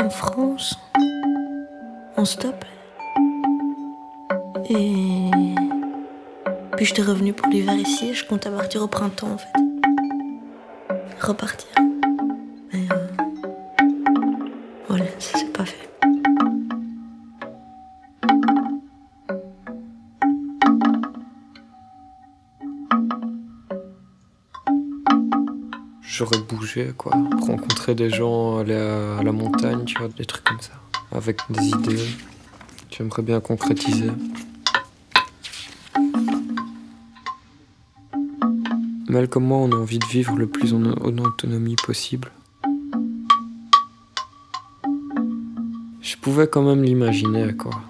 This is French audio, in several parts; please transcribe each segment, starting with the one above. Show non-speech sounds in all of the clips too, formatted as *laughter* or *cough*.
en France, en stop. Et puis j'étais revenue pour l'hiver ici. Je comptais partir au printemps en fait. Repartir. J'aurais bougé, quoi. Rencontrer des gens, aller à, la montagne, tu vois, des trucs comme ça. Avec des idées. J'aimerais bien concrétiser. Mal comme moi, on a envie de vivre le plus en, autonomie possible. Je pouvais quand même l'imaginer, quoi.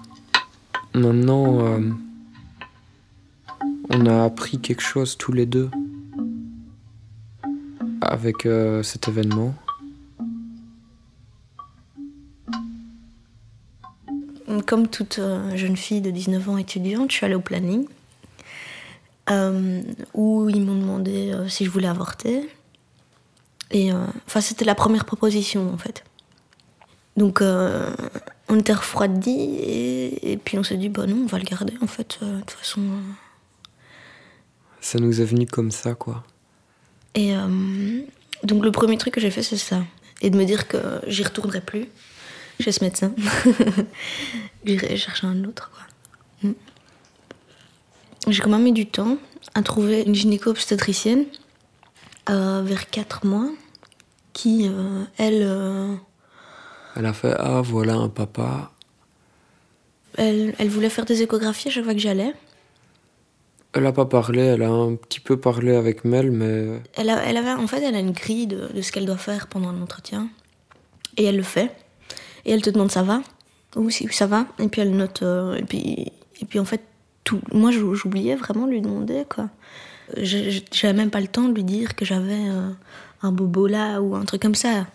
Maintenant, euh, on a appris quelque chose tous les deux avec euh, cet événement Comme toute euh, jeune fille de 19 ans étudiante, je suis allée au planning euh, où ils m'ont demandé si je voulais avorter. Et enfin, c'était la première proposition en fait. Donc, on était refroidis et, et, puis on s'est dit, bah non, on va le garder en fait, de toute façon. Ça nous est venu comme ça, quoi. Et euh, donc le premier truc que j'ai fait, c'est ça. Et de me dire que j'y retournerai plus chez ce médecin. *laughs* J'irai chercher un autre. Quoi. Mm. J'ai quand même mis du temps à trouver une gynéco-obstétricienne euh, vers 4 mois qui, euh, elle... elle a fait Ah, voilà un papa. Elle, elle voulait faire des échographies à chaque fois que j'allais. Elle n'a pas parlé, elle a un petit peu parlé avec Mel, mais. Elle, a, elle avait, en fait, elle a une grille de, de ce qu'elle doit faire pendant un entretien. Et elle le fait. Et elle te demande ça va? Ou si ça va Et puis elle note. Euh, et, puis, et puis en fait, tout, moi j'oubliais vraiment de lui demander quoi. J'avais même pas le temps de lui dire que j'avais euh, un bobo là ou un truc comme ça.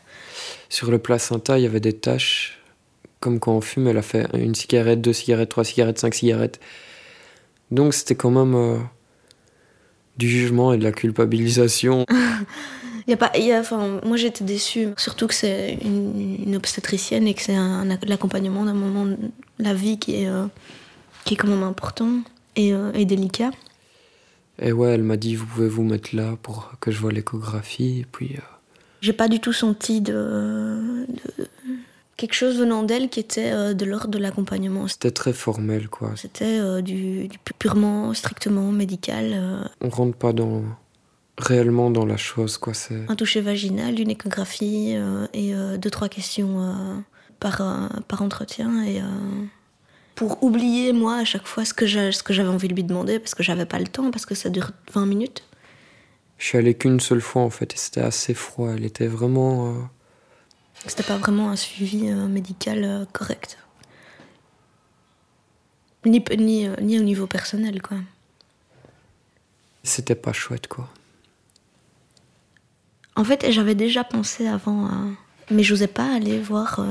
Sur le placenta, il y avait des taches. Comme quand on fume, elle a fait une cigarette, deux cigarettes, trois cigarettes, cinq cigarettes. Donc c'était quand même euh, du jugement et de la culpabilisation. *laughs* y a pas, y a, enfin, moi j'étais déçue, surtout que c'est une, obstétricienne et que c'est un, l'accompagnement d'un moment de la vie qui est, euh, qui est quand même important et, euh, et, délicat. Et ouais, elle m'a dit vous pouvez vous mettre là pour que je vois l'échographie et puis. J'ai pas du tout senti de, de quelque chose venant d'elle qui était euh, de l'ordre de l'accompagnement. C'était très formel, quoi. C'était euh, du, purement, strictement médical. Euh. On rentre pas dans réellement dans la chose, quoi. C'est un toucher vaginal, une échographie et deux trois questions par par entretien et pour oublier moi à chaque fois ce que j'avais envie de lui demander parce que j'avais pas le temps parce que ça dure 20 minutes. Je suis allée qu'une seule fois en fait et c'était assez froid. Elle était vraiment c'était pas vraiment un suivi euh, médical euh, correct. Ni, ni, euh, ni au niveau personnel, quoi. C'était pas chouette, quoi. En fait, j'avais déjà pensé avant, mais j'osais pas aller voir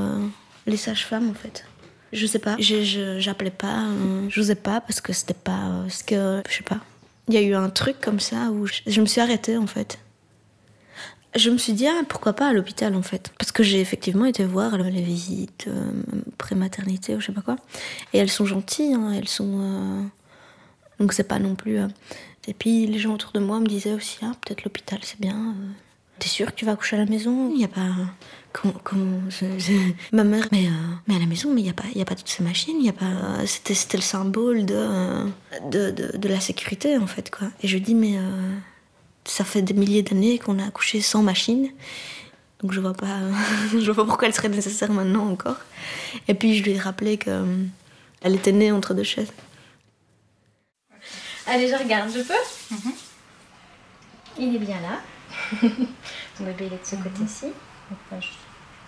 les sages-femmes, en fait. Je sais pas, j'appelais pas, j'osais pas parce que c'était pas ce que. Je sais pas. Il y a eu un truc comme ça où je me suis arrêtée, en fait. Je me suis dit, ah, pourquoi pas à l'hôpital en fait Parce que j'ai effectivement été voir les visites euh, prématernité ou je sais pas quoi. Et elles sont gentilles, hein, elles sont. Euh, donc c'est pas non plus. Euh. Et puis les gens autour de moi me disaient aussi, ah, peut-être l'hôpital c'est bien. T'es sûr que tu vas accoucher à la maison? Il n'y a pas. Comment. comment Ma mère, mais, mais à la maison, mais il n'y a, pas, y a pas toutes ces machines, il a pas. C'était, c'était le symbole de, de, de, de, la sécurité en fait quoi. Et je dis, mais ça fait des milliers d'années qu'on a accouché sans machine. Donc je vois pas, *laughs* je vois pas pourquoi elle serait nécessaire maintenant encore. Et puis je lui ai rappelé qu'elle euh, était née entre deux chaises. Allez, je regarde, je peux? Mhm. Il est bien là. *laughs* Mon bébé, il est de ce côté-ci.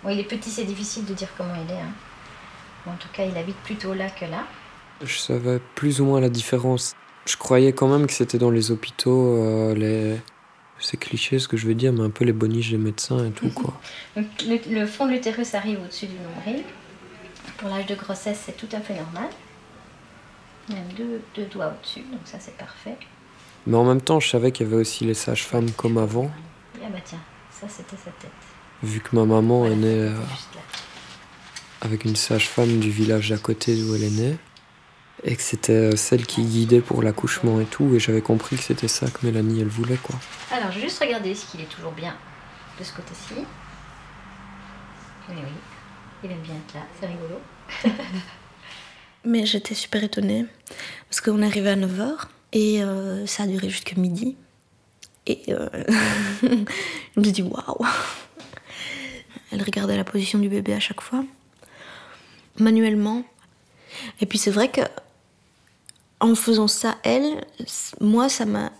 Bon, il est petit, c'est difficile de dire comment il est. Hein. en tout cas, il habite plutôt là que là. Je savais plus ou moins la différence je croyais quand même que c'était dans les hôpitaux, euh, les... c'est cliché ce que je veux dire, mais un peu les boniches des médecins et tout quoi. le, fond de l'utérus arrive au-dessus du nombril. Pour l'âge de grossesse, c'est tout à fait normal. Même deux, deux doigts au-dessus, donc ça c'est parfait. Mais en même temps, je savais qu'il y avait aussi les sages-femmes comme avant. Ah bah tiens, ça c'était sa tête. Vu que ma maman Voilà, est née euh, avec une sage-femme du village d'à côté d'où elle est née. Et que c'était euh, celle qui guidait pour l'accouchement et tout. Et j'avais compris que c'était ça que Mélanie, elle voulait, quoi. Alors, je vais juste regarder si qu'il est toujours bien de ce côté-ci. Oui, oui. Il aime bien être là, c'est rigolo. *laughs* Mais j'étais super étonnée parce qu'on est arrivé à 9h et euh, ça a duré jusqu'à midi. Et euh, *laughs* je me suis dit waouh! Elle regardait la position du bébé à chaque fois, manuellement. Et puis c'est vrai que en faisant ça, elle, moi, ça m'a.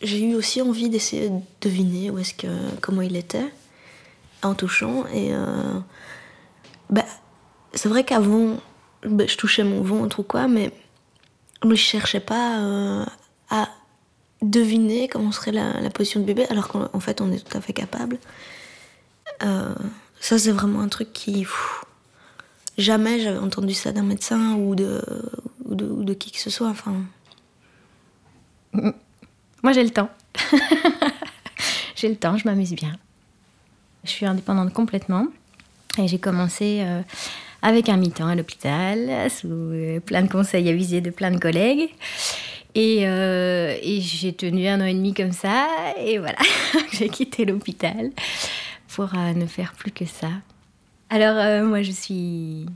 J'ai eu aussi envie d'essayer de deviner où est-ce que, comment il était en touchant. Et euh, bah, c'est vrai qu'avant, bah, je touchais mon ventre ou quoi, mais mais je cherchais pas euh, à deviner comment serait la, position du bébé, alors qu'en en fait, on est tout à fait capable. Euh, ça, c'est vraiment un truc qui. jamais j'avais entendu ça d'un médecin ou de, ou de, ou de qui que ce soit. Enfin, Moi, j'ai le temps. *laughs* j'ai le temps, je m'amuse bien. Je suis indépendante complètement. Et j'ai commencé euh, avec un mi-temps à l'hôpital, sous euh, plein de conseils avisés de plein de collègues. Et, euh, et j'ai tenu un an et demi comme ça. Et voilà, *laughs* j'ai quitté l'hôpital pour ne faire plus que ça. Alors, moi, je suis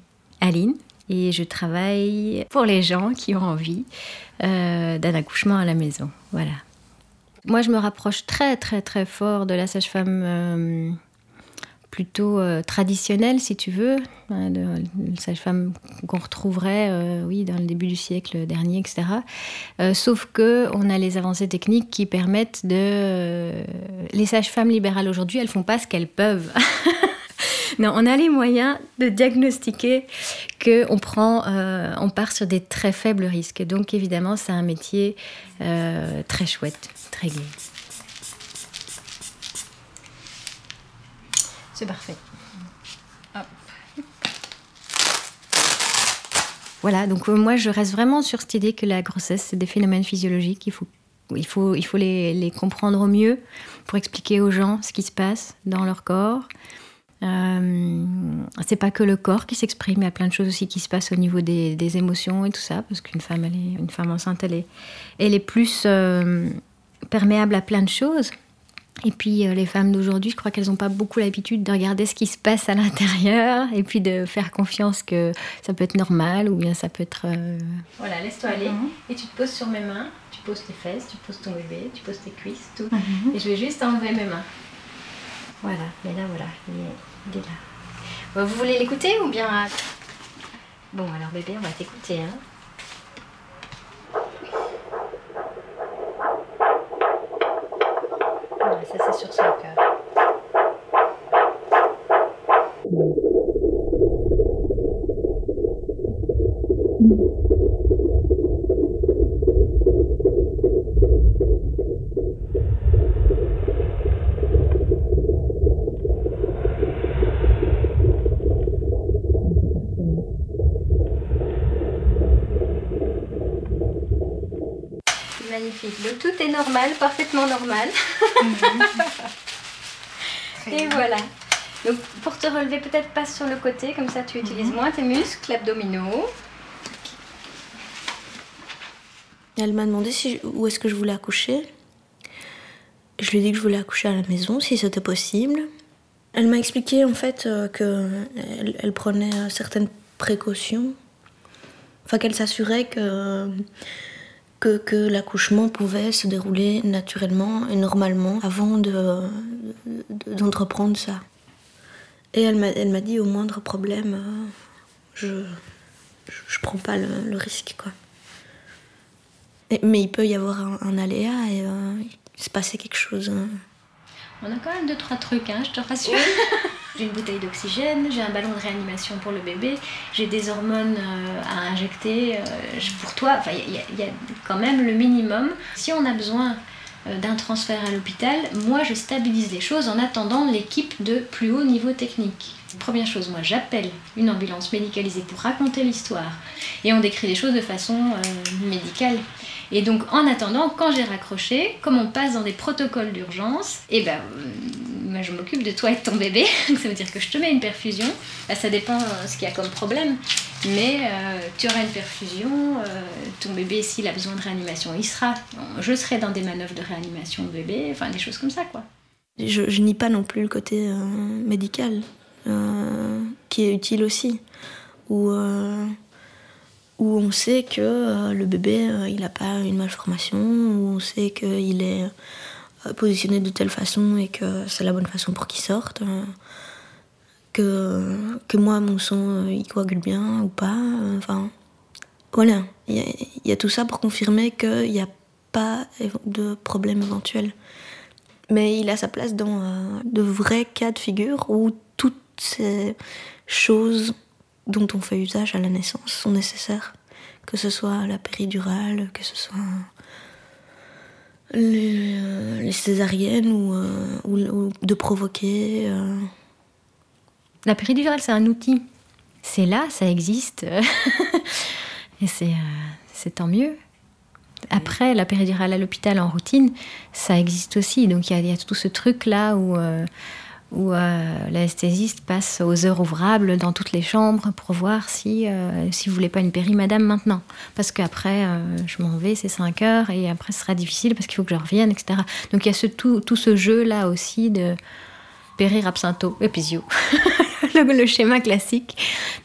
Aline et je travaille pour les gens qui ont envie euh, d'un accouchement à la maison. Voilà. Moi, je me rapproche très, très, très fort de la sage-femme euh, plutôt euh, traditionnelle, si tu veux, hein, de, la sage-femme qu'on retrouverait, oui, dans le début du siècle dernier, etc. Sauf que on a les avancées techniques qui permettent de. les sages-femmes libérales aujourd'hui, elles font pas ce qu'elles peuvent. *laughs* Non, on a les moyens de diagnostiquer que on prend, euh, on part sur des très faibles risques. Donc évidemment, c'est un métier euh, très chouette, très gai. C'est parfait. Voilà, donc euh, moi je reste vraiment sur cette idée que la grossesse c'est des phénomènes physiologiques. Il faut, il faut, il faut les comprendre au mieux pour expliquer aux gens ce qui se passe dans leur corps. Euh, c'est pas que le corps qui s'exprime, il y a plein de choses aussi qui se passent au niveau des, des émotions et tout ça, parce qu'une femme, elle est, une femme enceinte, elle est, elle est plus euh, perméable à plein de choses. Et puis euh, les femmes d'aujourd'hui, je crois qu'elles n'ont pas beaucoup l'habitude de regarder ce qui se passe à l'intérieur et puis de faire confiance que ça peut être normal ou bien ça peut être... euh, Voilà, laisse-toi aller et tu te poses sur mes mains, tu poses tes fesses, tu poses ton bébé, tu poses tes cuisses, tout. Et je vais juste enlever mes mains. Voilà, mais là voilà, il est, il est là. Bon, vous voulez l'écouter ou bien... Bon alors bébé, on va t'écouter. Hein. Normal, parfaitement normal. Et voilà. Donc pour te relever, peut-être passe sur le côté, comme ça tu utilises moins tes muscles abdominaux. Elle m'a demandé si, où est-ce que je voulais accoucher. Je lui ai dit que je voulais accoucher à la maison, si c'était possible. Elle m'a expliqué en fait euh, que elle, elle prenait euh, certaines précautions. Enfin, qu'elle s'assurait que, que, que l'accouchement pouvait se dérouler naturellement et normalement avant de, de- d'entreprendre ça. Et elle m'a, elle m'a dit au moindre problème, euh, je, je, je prends pas le, le risque quoi. Et- mais il peut y avoir un, un aléa et euh, il se passer quelque chose. hein. On a quand même deux, trois trucs, hein, je te rassure. *laughs* j'ai une bouteille d'oxygène, j'ai un ballon de réanimation pour le bébé, j'ai des hormones euh, à injecter euh, pour toi. Enfin, il y, a- quand même le minimum. Si on a besoin euh, d'un transfert à l'hôpital, moi je stabilise les choses en attendant l'équipe de plus haut niveau technique. Première chose, moi j'appelle une ambulance médicalisée pour raconter l'histoire et on décrit les choses de façon médicale. Et donc en attendant, quand j'ai raccroché, comme on passe dans des protocoles d'urgence, et eh ben euh, je m'occupe de toi et de ton bébé, *laughs* ça veut dire que je te mets une perfusion, bah, ça dépend ce qu'il y a comme problème, mais tu auras une perfusion, ton bébé s'il a besoin de réanimation, il sera, je serai dans des manœuvres de réanimation de bébé, enfin des choses comme ça quoi. Je, je nie pas non plus le côté médical. Euh, qui est utile aussi, où, euh, où on sait que euh, le bébé, il n'a pas une malformation, où on sait qu'il est positionné de telle façon et que c'est la bonne façon pour qu'il sorte. que, que moi, mon sang, il coagule bien ou pas. Enfin, voilà. Il y, a tout ça pour confirmer qu'il n'y a pas de problème éventuel. Mais il a sa place dans de vrais cas de figure où tout ces choses dont on fait usage à la naissance sont nécessaires. Que ce soit la péridurale, que ce soit les, euh, césariennes euh, ou, de provoquer. Euh. La péridurale, c'est un outil. C'est là, ça existe. *laughs* Et c'est, c'est tant mieux. Après, la péridurale à l'hôpital en routine, ça existe aussi. Donc il y, y, a tout ce truc-là où où euh, l'anesthésiste passe aux heures ouvrables dans toutes les chambres pour voir si, euh, si vous voulez pas une péri madame maintenant. Parce qu'après, euh, je m'en vais, c'est 5 heures, et après ce sera difficile parce qu'il faut que je revienne, etc. Donc il y a ce, tout, tout ce jeu-là aussi de périr absintho, épisio. *laughs* le, le, schéma classique.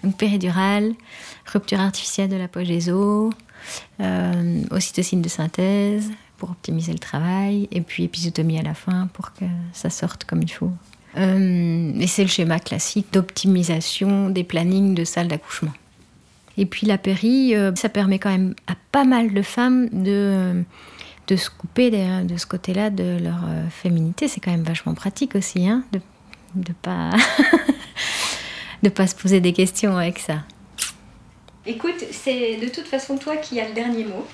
Donc péridurale, rupture artificielle de la poche des os, euh, de synthèse pour optimiser le travail, et puis épisiotomie à la fin pour que ça sorte comme il faut. Euh, et c'est le schéma classique d'optimisation des plannings de salles d'accouchement. Et puis la péri, euh, ça permet quand même à pas mal de femmes de, de se couper de, ce côté-là de leur euh, féminité. C'est quand même vachement pratique aussi, hein, de ne pas, *laughs* de pas se poser des questions avec ça. Écoute, c'est de toute façon toi qui as le dernier mot.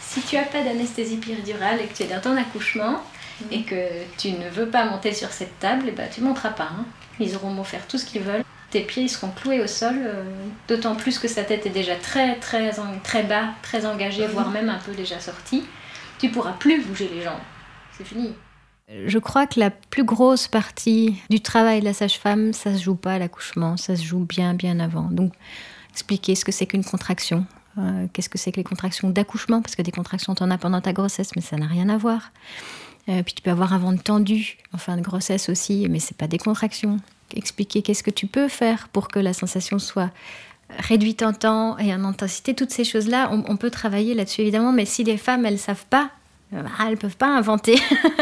Si tu as pas d'anesthésie péridurale et que tu es dans ton accouchement, Mm. et que tu ne veux pas monter sur cette table, et bah, tu ne monteras pas. Hein. Ils auront beau faire tout ce qu'ils veulent. Tes pieds ils seront cloués au sol, euh, d'autant plus que sa tête est déjà très, très, très bas, très engagée, mm. voire même un peu déjà sortie. Tu pourras plus bouger les jambes. C'est fini. Je crois que la plus grosse partie du travail de la sage-femme, ça se joue pas à l'accouchement, ça se joue bien, bien avant. Donc, expliquer ce que c'est qu'une contraction, euh, qu'est-ce que c'est que les contractions d'accouchement, parce que des contractions, en as pendant ta grossesse, mais ça n'a rien à voir. Euh, puis tu peux avoir un ventre tendu en fin de grossesse aussi, mais c'est pas des contractions. Expliquer qu'est-ce que tu peux faire pour que la sensation soit réduite en temps et en intensité, toutes ces choses-là, on, peut travailler là-dessus évidemment, mais si les femmes elles savent pas, euh, bah, elles peuvent pas inventer.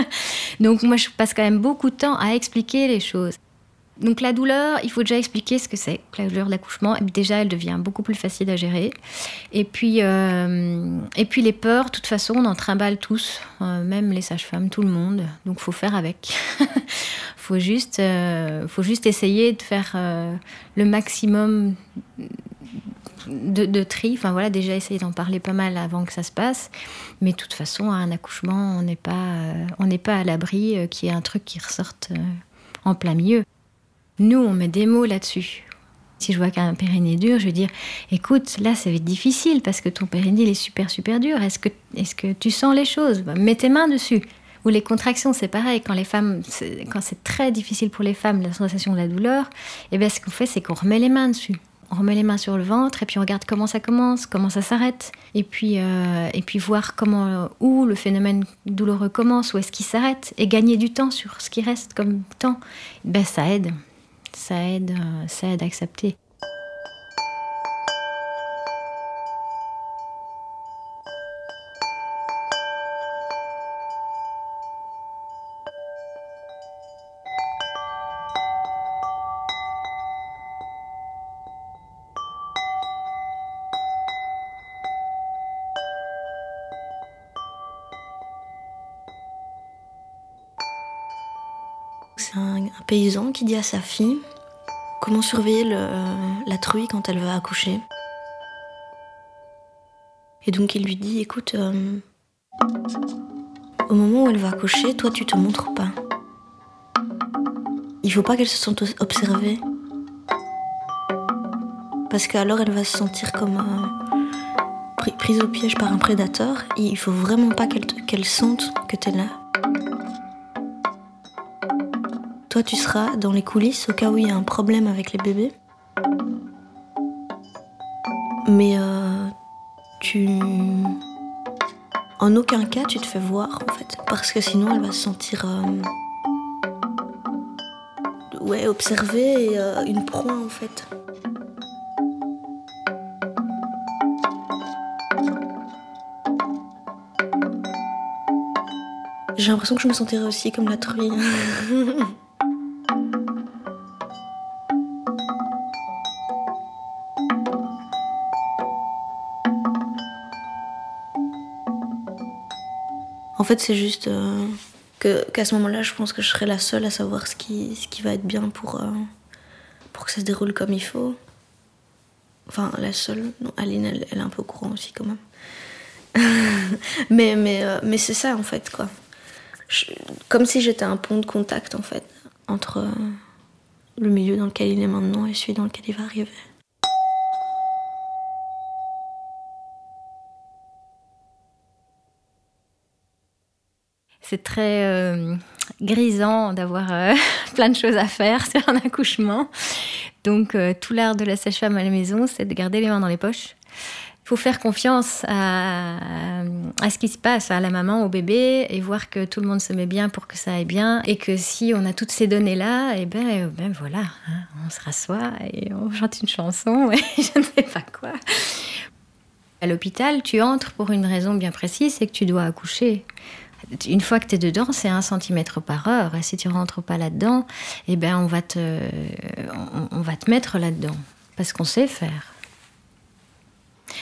*laughs* Donc moi je passe quand même beaucoup de temps à expliquer les choses. Donc la douleur, il faut déjà expliquer ce que c'est. La douleur de l'accouchement, déjà, elle devient beaucoup plus facile à gérer. Et puis, euh, et puis les peurs, de toute façon, on en trimballe tous, euh, même les sages-femmes, tout le monde. Donc faut faire avec. *laughs* faut juste, euh, faut juste essayer de faire le maximum de, tri. Enfin voilà, déjà essayer d'en parler pas mal avant que ça se passe. Mais de toute façon, à un accouchement, on n'est pas, on n'est pas à l'abri qu'il y ait un truc qui ressorte en plein milieu. Nous, on met des mots là-dessus. Si je vois qu'un périnée est dur, je vais dire écoute, là, ça va être difficile parce que ton périnée il est super, super dur. Est-ce que, est que tu sens les choses? Bah, Mets tes mains dessus. Ou les contractions, c'est pareil. Quand les femmes, quand c'est très difficile pour les femmes, la sensation de la douleur, et eh bien, ce qu'on fait, c'est qu'on remet les mains dessus. On remet les mains sur le ventre et puis on regarde comment ça commence, comment ça s'arrête, et puis euh, et puis voir comment où le phénomène douloureux commence, où est-ce qu'il s'arrête, et gagner du temps sur ce qui reste comme temps. Ben ça aide ça aide, euh, ça aide à accepter. Qui dit à sa fille comment surveiller la truie quand elle va accoucher? Et donc il lui dit, écoute, euh, Au moment où elle va accoucher, toi tu te montres pas. Il faut pas qu'elle se sente observée. Parce qu'alors elle va se sentir comme euh, prise au piège par un prédateur. Et il faut vraiment pas qu'elle sente que tu es là. Toi tu seras dans les coulisses au cas où il y a un problème avec les bébés. Mais euh, tu. En aucun cas tu te fais voir en fait. Parce que sinon elle va se sentir. Euh, ouais, observée et euh, une proie en fait. J'ai l'impression que je me sentirais aussi comme la truie. *laughs* En fait, c'est juste euh, qu'à ce moment-là, je pense que je serai la seule à savoir ce qui, ce qui va être bien pour, euh, pour que ça se déroule comme il faut. Enfin, la seule. Non, Aline, elle, est un peu au courant aussi, quand même. *laughs* mais mais, euh, mais c'est ça, en fait, quoi. comme si j'étais un pont de contact, en fait, entre le milieu dans lequel il est maintenant et celui dans lequel il va arriver. C'est très euh, grisant d'avoir euh, *laughs* plein de choses à faire *laughs* sur un accouchement. Donc euh, tout l'art de la sage-femme à la maison, c'est de garder les mains dans les poches. Il faut faire confiance à, ce qui se passe, à la maman, au bébé, et voir que tout le monde se met bien pour que ça aille bien, et que si on a toutes ces données-là, et eh ben, ben voilà, hein, on se rassoit et on chante une chanson, *laughs* et je ne sais pas quoi. À l'hôpital, tu entres pour une raison bien précise, c'est que tu dois accoucher une fois que tu es dedans, c'est un centimètre par heure. Et si tu rentres pas là-dedans, eh ben on va te, on, va te mettre là-dedans parce qu'on sait faire.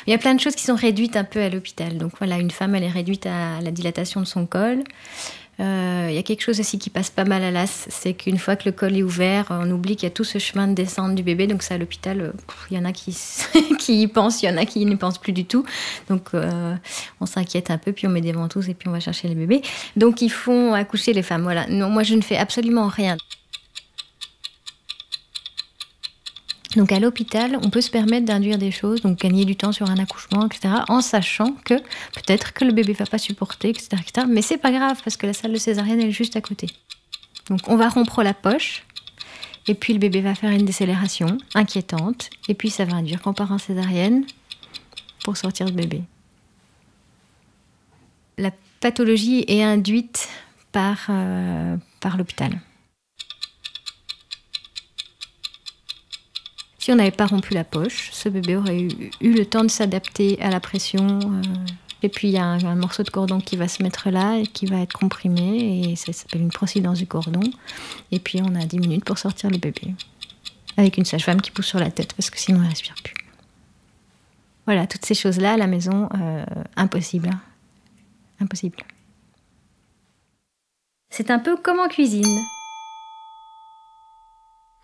Il y a plein de choses qui sont réduites un peu à l'hôpital. Donc voilà, une femme, elle est réduite à la dilatation de son col. Euh, il y a quelque chose aussi qui passe pas mal à l'as, c'est qu'une fois que le col est ouvert, on oublie qu'il y a tout ce chemin de descente du bébé. Donc ça, à l'hôpital, euh, il y en a qui, *laughs* qui y pensent, il y en a qui n'y pensent plus du tout. Donc euh, on s'inquiète un peu, puis on met des ventouses et puis on va chercher les bébés. Donc ils font accoucher les femmes. Voilà. Non, moi je ne fais absolument rien. Donc à l'hôpital, on peut se permettre d'induire des choses, donc gagner du temps sur un accouchement, etc., en sachant que peut-être que le bébé va pas supporter, etc., etc. Mais c'est pas grave parce que la salle de césarienne elle est juste à côté. Donc on va rompre la poche, et puis le bébé va faire une décélération inquiétante, et puis ça va induire qu'on part en césarienne pour sortir le bébé. La pathologie est induite par, euh, par l'hôpital. Si on n'avait pas rompu la poche, ce bébé aurait eu, le temps de s'adapter à la pression. Euh, et puis il y a un, morceau de cordon qui va se mettre là et qui va être comprimé. Et ça s'appelle une procidence du cordon. Et puis on a 10 minutes pour sortir le bébé. Avec une sage-femme qui pousse sur la tête parce que sinon elle ne respire plus. Voilà, toutes ces choses-là à la maison, euh, impossible. Hein. Impossible. C'est un peu comme en cuisine.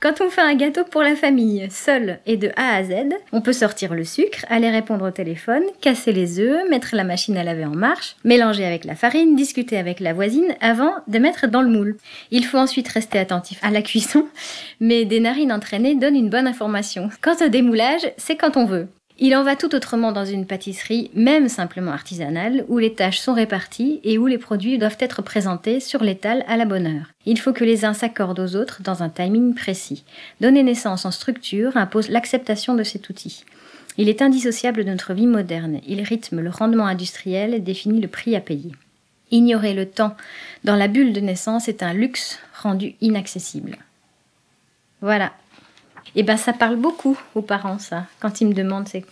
Quand on fait un gâteau pour la famille, seul et de A à Z, on peut sortir le sucre, aller répondre au téléphone, casser les œufs, mettre la machine à laver en marche, mélanger avec la farine, discuter avec la voisine avant de mettre dans le moule. Il faut ensuite rester attentif à la cuisson, *laughs* mais des narines entraînées donnent une bonne information. Quant au démoulage, c'est quand on veut. Il en va tout autrement dans une pâtisserie, même simplement artisanale, où les tâches sont réparties et où les produits doivent être présentés sur l'étal à la bonne heure. Il faut que les uns s'accordent aux autres dans un timing précis. Donner naissance en structure impose l'acceptation de cet outil. Il est indissociable de notre vie moderne. Il rythme le rendement industriel et définit le prix à payer. Ignorer le temps dans la bulle de naissance est un luxe rendu inaccessible. Voilà, et eh ben ça parle beaucoup aux parents, ça. Quand ils me demandent c'est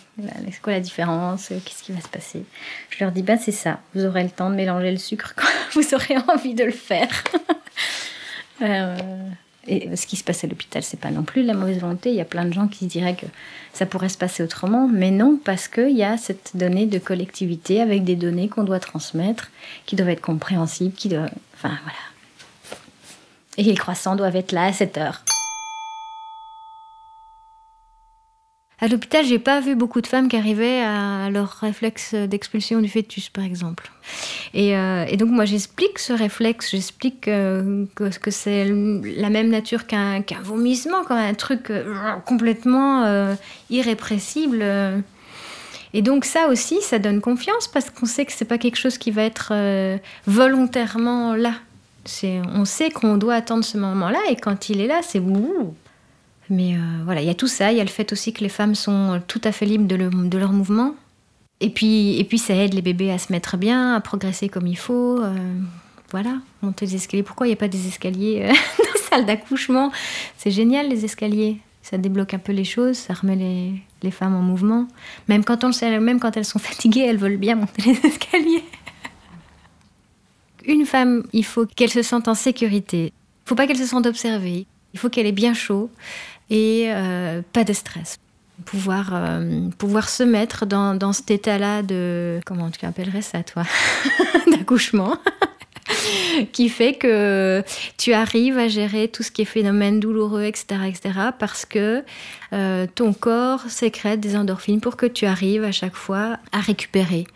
quoi la différence, euh, qu'est-ce qui va se passer, je leur dis ben c'est ça. Vous aurez le temps de mélanger le sucre quand *laughs* vous aurez envie de le faire. *laughs* Euh, et ce qui se passe à l'hôpital, c'est pas non plus la mauvaise volonté. Il y a plein de gens qui diraient que ça pourrait se passer autrement, mais non, parce qu'il y a cette donnée de collectivité avec des données qu'on doit transmettre, qui doivent être compréhensibles, qui doivent. Enfin, voilà. Et les croissants doivent être là à cette heure. À l'hôpital, j'ai pas vu beaucoup de femmes qui arrivaient à leur réflexe d'expulsion du fœtus, par exemple. Et, euh, donc, moi, j'explique ce réflexe, j'explique euh, que, c'est la même nature qu'un vomissement, un truc euh, complètement irrépressible. Et donc, ça aussi, ça donne confiance parce qu'on sait que c'est pas quelque chose qui va être volontairement là. On sait qu'on doit attendre ce moment-là et quand il est là, c'est ouh, mais euh, voilà, il y a tout ça. Il y a le fait aussi que les femmes sont tout à fait libres de, leur mouvement. Et puis, et puis, ça aide les bébés à se mettre bien, à progresser comme il faut. Euh, voilà, monter les escaliers. Pourquoi il n'y a pas des escaliers euh, *laughs* dans la salle d'accouchement? C'est génial, les escaliers. Ça débloque un peu les choses, ça remet les, les femmes en mouvement. Même quand, on sait, même quand elles sont *laughs* fatiguées, elles veulent bien monter les escaliers. Une femme, il faut qu'elle se sente en sécurité. Il ne faut pas qu'elle se sente observée. Il faut qu'elle ait bien chaud et euh, pas de stress. Pouvoir, euh, pouvoir se mettre dans, dans cet état-là de... Comment tu appellerais ça, toi? *laughs* D'accouchement. *laughs* qui fait que tu arrives à gérer tout ce qui est phénomène douloureux, etc., etc., parce que euh, ton corps sécrète des endorphines pour que tu arrives à chaque fois à récupérer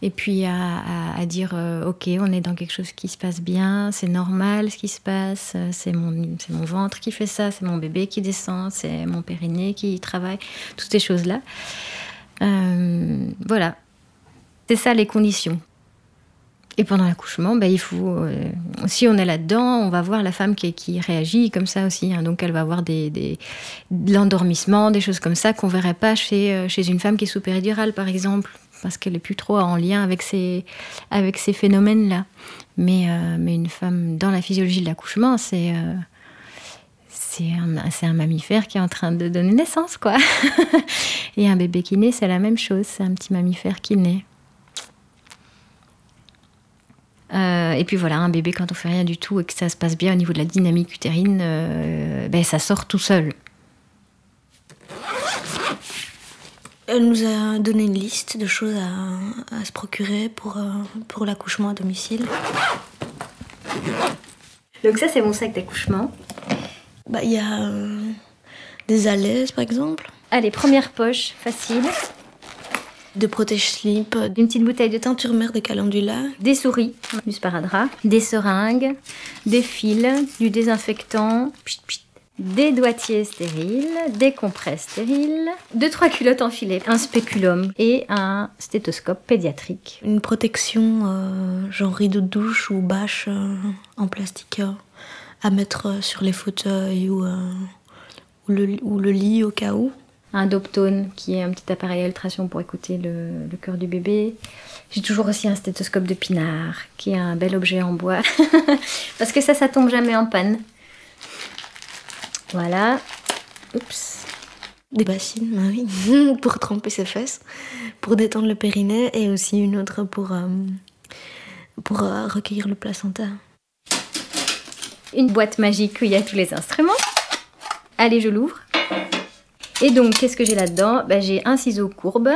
et puis à, dire euh, ok on est dans quelque chose qui se passe bien c'est normal ce qui se passe euh, c'est mon c'est mon ventre qui fait ça c'est mon bébé qui descend c'est mon périnée qui travaille toutes ces choses là euh, voilà c'est ça les conditions et pendant l'accouchement, ben, il faut, si on est là-dedans, on va voir la femme qui, réagit comme ça aussi. Hein. donc elle va avoir des, de l'endormissement, des choses comme ça qu'on verrait pas chez, chez une femme qui est sous péridurale, par exemple parce qu'elle est plus trop en lien avec ces, avec ces phénomènes-là. Mais, euh, mais une femme dans la physiologie de l'accouchement, c'est euh, c'est un, un, mammifère qui est en train de donner naissance, quoi. *laughs* Et un bébé qui naît, c'est la même chose, c'est un petit mammifère qui naît. Euh, et puis voilà, un bébé, quand on fait rien du tout et que ça se passe bien au niveau de la dynamique utérine, ben, ça sort tout seul. Elle nous a donné une liste de choses à, se procurer pour, euh, pour l'accouchement à domicile. Donc ça, c'est mon sac d'accouchement. Bah, il y a euh, des alaises, par exemple. Allez, première poche, facile. De protège-slip. Une petite bouteille de teinture mère de calendula. Des souris, du sparadrap. Des seringues, des fils, du désinfectant. Pchit, pchit des doigtiers stériles, des compresses stériles, deux trois culottes enfilées, un spéculum et un stéthoscope pédiatrique. Une protection euh, genre rideau de douche ou bâche euh, en plastique euh, à mettre sur les fauteuils ou, ou, le, lit au cas où. Un Doptone qui est un petit appareil à ultrasons pour écouter le, le cœur du bébé. J'ai toujours aussi un stéthoscope de pinard qui est un bel objet en bois *laughs* parce que ça ça tombe jamais en panne. Voilà. Oups. Des bassines, bah oui, *laughs* pour tremper ses fesses, pour détendre le périnée et aussi une autre pour, euh, pour euh, recueillir le placenta. Une boîte magique où il y a tous les instruments. Allez, je l'ouvre. Et donc, qu'est-ce que j'ai là-dedans? Bah, J'ai un ciseau courbe,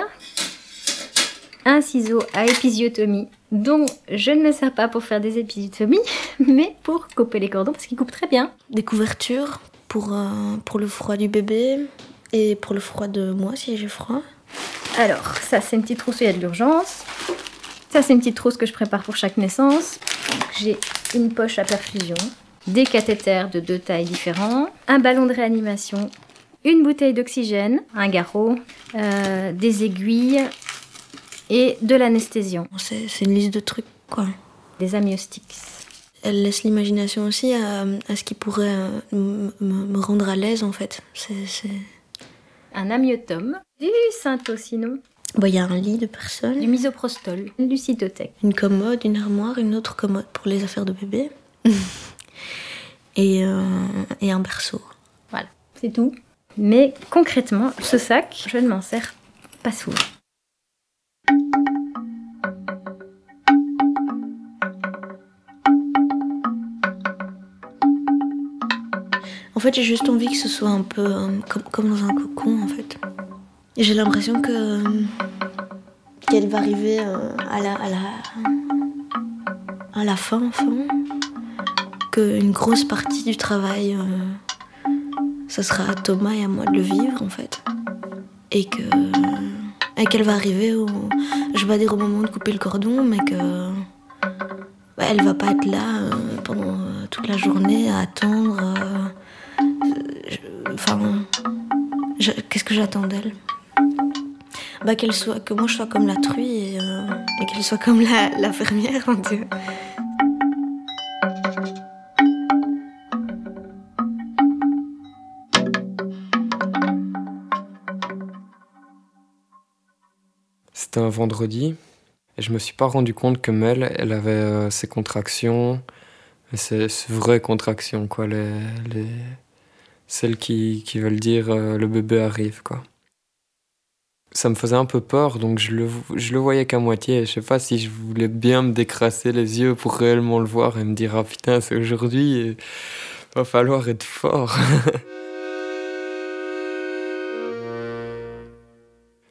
un ciseau à épisiotomie, dont je ne me sers pas pour faire des épisiotomies, *laughs* mais pour couper les cordons parce qu'il coupe très bien. Des couvertures pour, euh, pour le froid du bébé et pour le froid de moi si j'ai froid. Alors, ça c'est une petite trousse où il y a de l'urgence. Ça c'est une petite trousse que je prépare pour chaque naissance. J'ai une poche à perfusion, des cathéters de deux tailles différents, un ballon de réanimation, une bouteille d'oxygène, un garrot, euh, des aiguilles et de l'anesthésion. C'est une liste de trucs quoi. Des amniostiques elle laisse l'imagination aussi à, ce qui pourrait euh, me, rendre à l'aise en fait. C'est, Un amyotome, du syntocinon. Il y a un lit de personne. Du misoprostol, du cytotec. Une commode, une armoire, une autre commode pour les affaires de bébé. *laughs* et, euh, et un berceau. Voilà, c'est tout. Mais concrètement, ce sac, je ne m'en sers pas souvent. Fait, j'ai juste envie que ce soit un peu euh, comme, dans un cocon, en fait. J'ai l'impression que euh, qu'elle va arriver euh, à la, à la, à la fin, enfin, qu'une grosse partie du travail, ça sera à Thomas et à moi de le vivre, en fait. et que et qu'elle va arriver au, je vais dire au moment de couper le cordon, mais que bah, elle va pas être là pendant toute la journée à attendre. J'attends d'elle bah, qu'elle soit, que moi je sois comme la truie et, euh, et qu'elle soit comme la, la fermière, mon Dieu. C'était un vendredi et je me suis pas rendu compte que Mel, elle avait euh, ses contractions, ces vraies contractions, quoi, celles qui, qui veulent dire euh, le bébé arrive, quoi. Ça me faisait un peu peur, donc je le, le voyais qu'à moitié. Je sais pas si je voulais bien me décrasser les yeux pour réellement le voir et me dire ah putain c'est aujourd'hui, et va falloir être fort. *laughs*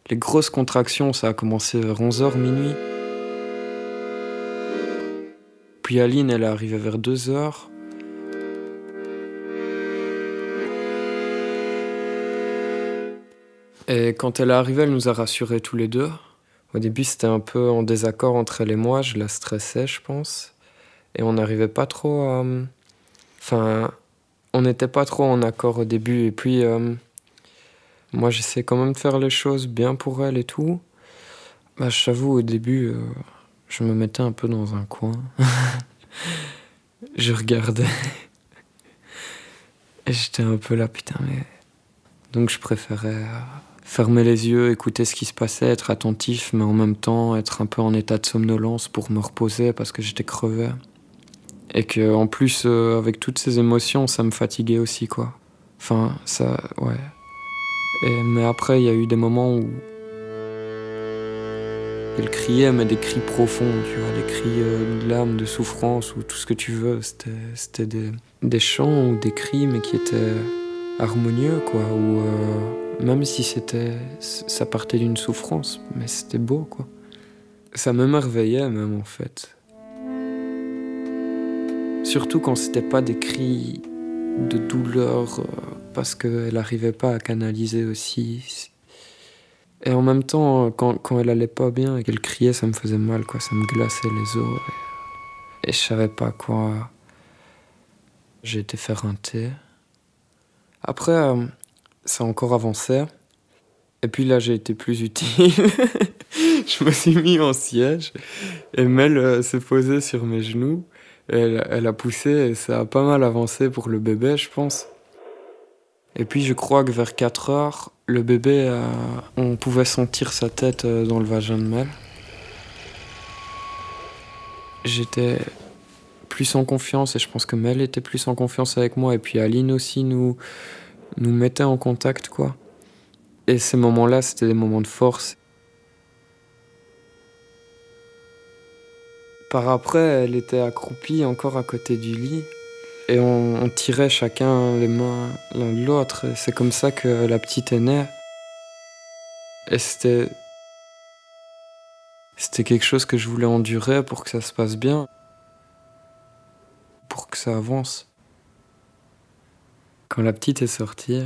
Les grosses contractions, ça a commencé vers 11h minuit. Puis Aline, elle est arrivée vers 2h. Et quand elle est arrivée, elle nous a rassurés tous les deux. Au début, c'était un peu en désaccord entre elle et moi. Je la stressais, je pense. Et on n'arrivait pas trop à. Enfin, on n'était pas trop en accord au début. Et puis. euh, moi, j'essaie quand même de faire les choses bien pour elle et tout. Bah, je t'avoue, au début, euh, je me mettais un peu dans un coin. *laughs* je regardais. Et j'étais un peu là, putain, mais. Donc, je préférais euh, fermer les yeux, écouter ce qui se passait, être attentif, mais en même temps, être un peu en état de somnolence pour me reposer parce que j'étais crevé. Et que, en plus, euh, avec toutes ces émotions, ça me fatiguait aussi, quoi. Enfin, ça, ouais. Et, mais après, il y a eu des moments où elle criait, mais des cris profonds, tu vois, des cris euh, de l'âme, de souffrance, ou tout ce que tu veux. C'était, c'était des, des chants ou des cris, mais qui étaient harmonieux, quoi. Ou euh, même si c'était, ça partait d'une souffrance, mais c'était beau, quoi. Ça m'émerveillait même, en fait. Surtout quand c'était pas des cris de douleur euh, parce qu'elle n'arrivait pas à canaliser aussi. Et en même temps, quand, quand elle allait pas bien et qu'elle criait, ça me faisait mal, quoi. Ça me glaçait les os. Et, et je savais pas quoi. J'ai été faire un thé. Après, euh, ça a encore avancé. Et puis là, j'ai été plus utile. *laughs* je me suis mis en siège. Et Mel euh, s'est posée sur mes genoux. Elle, elle a poussé et ça a pas mal avancé pour le bébé, je pense. Et puis je crois que vers 4 heures, le bébé, euh, on pouvait sentir sa tête euh, dans le vagin de Mel. J'étais plus en confiance et je pense que Mel était plus en confiance avec moi. Et puis Aline aussi nous, nous mettait en contact, quoi. Et ces moments-là, c'était des moments de force. Par après, elle était accroupie encore à côté du lit. Et on, on tirait chacun les mains l'un de l'autre. C'est comme ça que la petite est née. Et c'était. C'était quelque chose que je voulais endurer pour que ça se passe bien. Pour que ça avance. Quand la petite est sortie.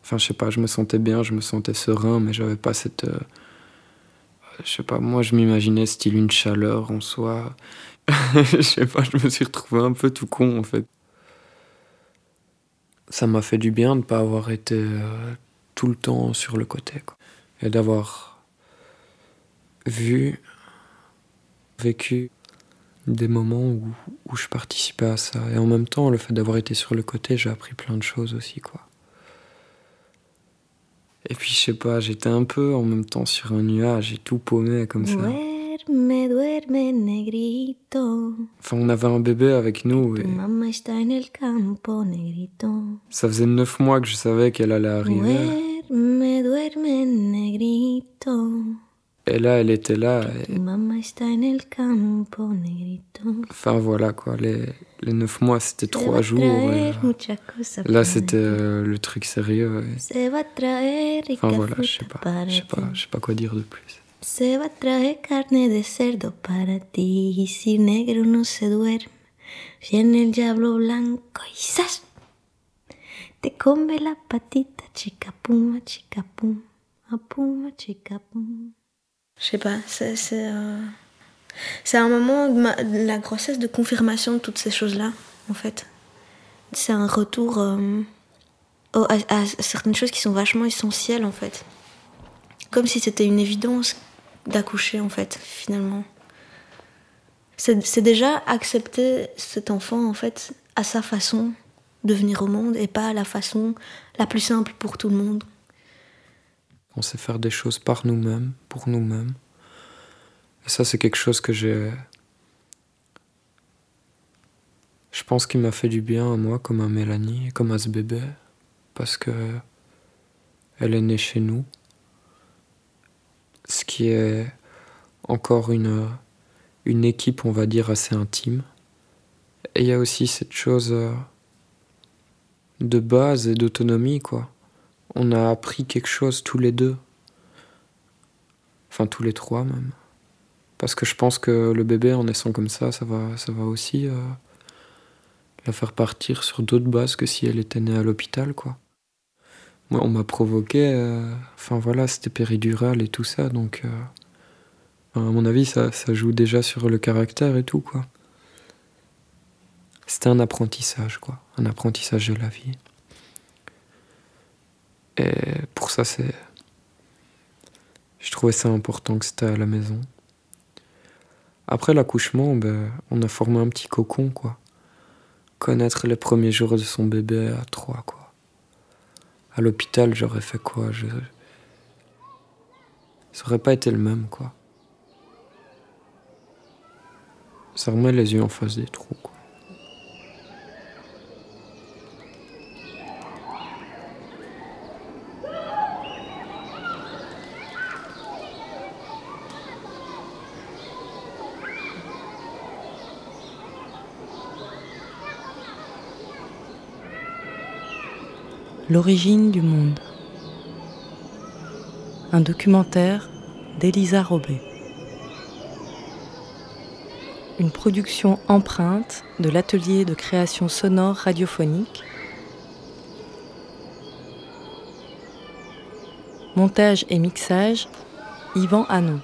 Enfin, je sais pas, je me sentais bien, je me sentais serein, mais j'avais pas cette. euh, je sais pas, moi je m'imaginais style une chaleur en soi. *laughs* je sais pas, je me suis retrouvé un peu tout con en fait. Ça m'a fait du bien de pas avoir été euh, tout le temps sur le côté. Quoi. Et d'avoir vu, vécu des moments où, où je participais à ça. Et en même temps, le fait d'avoir été sur le côté, j'ai appris plein de choses aussi, quoi. Et puis, je sais pas, j'étais un peu en même temps sur un nuage et tout paumé comme ça. Duerme, duerme, negrito. Enfin, on avait un bébé avec nous Tu et mamá está en el campo, negrito. ça faisait neuf mois que je savais qu'elle allait arriver. Duerme, duerme, negrito. Et là, elle était là. et-. Enfin, voilà quoi. Les, les neuf mois, c'était Se va trois a jours. et là, c'était euh, le truc sérieux. et- Enfin, voilà, je sais pas. Je sais pas, je sais pas quoi dire de plus. Se va a traer carne de cerdo para ti. Y si negro no se duerme, viene el diablo blanco y ¡zas! Te come la patita chica puma chica pum, a puma chica pum. Je sais pas, c'est c'est euh, un moment de, la grossesse de confirmation de toutes ces choses-là, en fait. C'est un retour euh, à, à certaines choses qui sont vachement essentielles, en fait. Comme si c'était une évidence d'accoucher, en fait, finalement. C'est déjà accepter cet enfant, en fait, à sa façon de venir au monde et pas à la façon la plus simple pour tout le monde. On sait faire des choses par nous-mêmes, pour nous-mêmes. Et ça, c'est quelque chose que j'ai. Je pense qu'il m'a fait du bien à moi, comme à Mélanie, comme à ce bébé, parce que elle est née chez nous. Ce qui est encore une, une équipe, on va dire, assez intime. Et il y a aussi cette chose euh, de base et d'autonomie, quoi on a appris quelque chose tous les deux. Enfin, tous les trois même. Parce que je pense que le bébé, en naissant comme ça, ça va, ça va aussi euh, la faire partir sur d'autres bases que si elle était née à l'hôpital, quoi. Moi, on m'a provoqué. euh, Enfin, voilà, c'était péridurale et tout ça, donc. euh, à mon avis, ça, ça joue déjà sur le caractère et tout, quoi. C'était un apprentissage, quoi. Un apprentissage de la vie. Et pour ça, c'est. Je trouvais ça important que c'était à la maison. Après l'accouchement, ben, on a formé un petit cocon, quoi. Connaître les premiers jours de son bébé à trois, quoi. À l'hôpital, j'aurais fait quoi? Je... Ça aurait pas été le même, quoi. Ça remet les yeux en face des trous, quoi. L'origine du monde. Un documentaire d'Elisa Robet. Une production empreinte de l'atelier de création sonore radiophonique. Montage et mixage Yvan Hanon.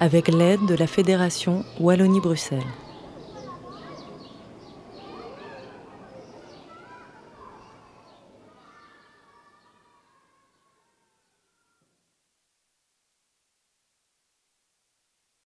Avec l'aide de la Fédération Wallonie-Bruxelles.